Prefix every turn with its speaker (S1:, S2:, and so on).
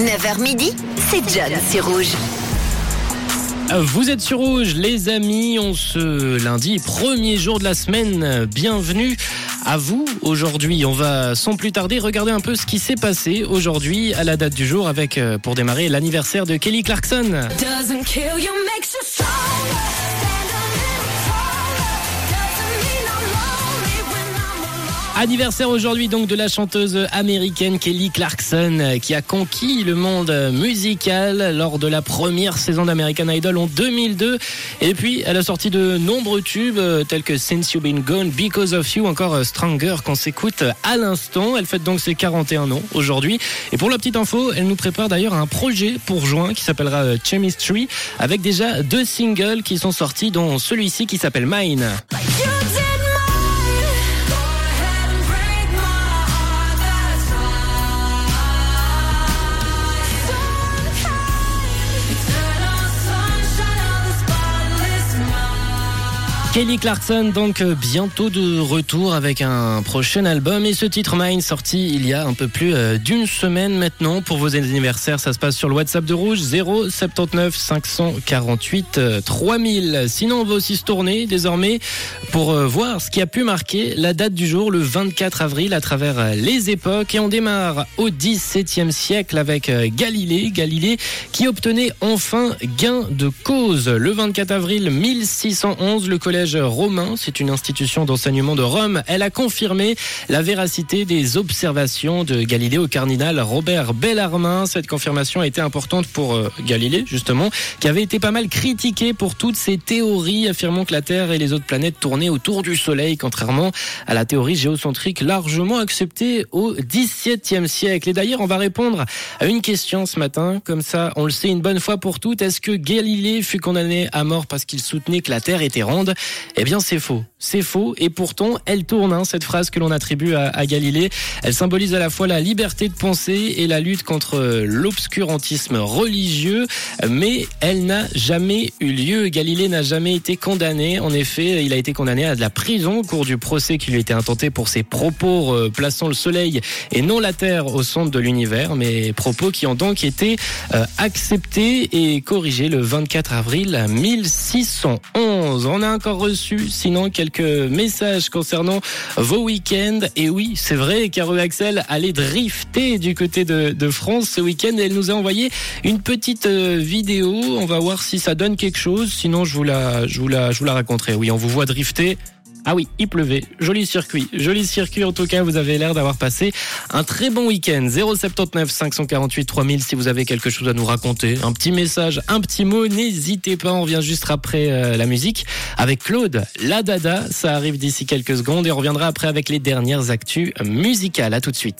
S1: 9h midi, c'est John sur Rouge.
S2: Vous êtes sur Rouge, les amis. On se lundi, premier jour de la semaine. Bienvenue à vous. Aujourd'hui, on va sans plus tarder regarder un peu ce qui s'est passé aujourd'hui à la date du jour avec, euh, pour démarrer, l'anniversaire de Kelly Clarkson.
S3: Doesn't kill you makes you
S2: Anniversaire aujourd'hui donc de la chanteuse américaine Kelly Clarkson euh, qui a conquis le monde musical lors de la première saison d'American Idol en 2002 et puis elle a sorti de nombreux tubes euh, tels que Since You've Been Gone, Because of You, encore euh, Stronger qu'on s'écoute à l'instant. Elle fête donc ses 41 ans aujourd'hui et pour la petite info, elle nous prépare d'ailleurs un projet pour juin qui s'appellera Chemistry avec déjà deux singles qui sont sortis dont celui-ci qui s'appelle mine. Kelly Clarkson donc euh, bientôt de retour avec un prochain album. Et ce titre Mine sorti il y a un peu plus euh, d'une semaine maintenant. Pour vos anniversaires ça se passe sur le WhatsApp de Rouge 0 79 548 euh, 3000 sinon on va aussi se tourner désormais pour euh, voir ce qui a pu marquer la date du jour le 24 avril à travers les époques. Et on démarre au XVIIe siècle avec Galilée. Galilée qui obtenait enfin gain de cause. Le 24 avril 1611 le collège romain c'est une institution d'enseignement de Rome. Elle a confirmé la véracité des observations de Galilée au cardinal Robert Bellarmin. Cette confirmation a été importante pour euh, Galilée justement qui avait été pas mal critiqué pour toutes ses théories affirmant que la Terre et les autres planètes tournaient autour du Soleil contrairement à la théorie géocentrique largement acceptée au XVIIe siècle. Et d'ailleurs on va répondre à une question ce matin. Comme ça on le sait une bonne fois pour toutes. Est-ce que Galilée fut condamné à mort parce qu'il soutenait que la Terre était ronde? Eh bien, c'est faux. C'est faux. Et pourtant, elle tourne, hein, cette phrase que l'on attribue à, à Galilée. Elle symbolise à la fois la liberté de penser et la lutte contre euh, l'obscurantisme religieux. Mais elle n'a jamais eu lieu. Galilée n'a jamais été condamné. En effet, il a été condamné à de la prison au cours du procès qui lui été intenté pour ses propos euh, plaçant le soleil et non la Terre au centre de l'univers. Mais propos qui ont donc été euh, acceptés et corrigés le 24 avril 1611. On a encore reçu sinon quelques messages concernant vos week-ends. Et oui, c'est vrai, Caro Axel allait drifter du côté de, France ce week-end. Elle nous a envoyé une petite euh, vidéo. On va voir si ça donne quelque chose. Sinon, je vous la, je vous la, je vous la raconterai. Oui, on vous voit drifter. Ah oui, il pleuvait. Joli circuit. Joli circuit en tout cas. Vous avez l'air d'avoir passé un très bon week-end. 079 548 3000 si vous avez quelque chose à nous raconter. Un petit message, un petit mot. N'hésitez pas. On revient juste après euh, la musique avec Claude. La Dada. Ça arrive d'ici quelques secondes et on reviendra après avec les dernières actus musicales. À tout de suite.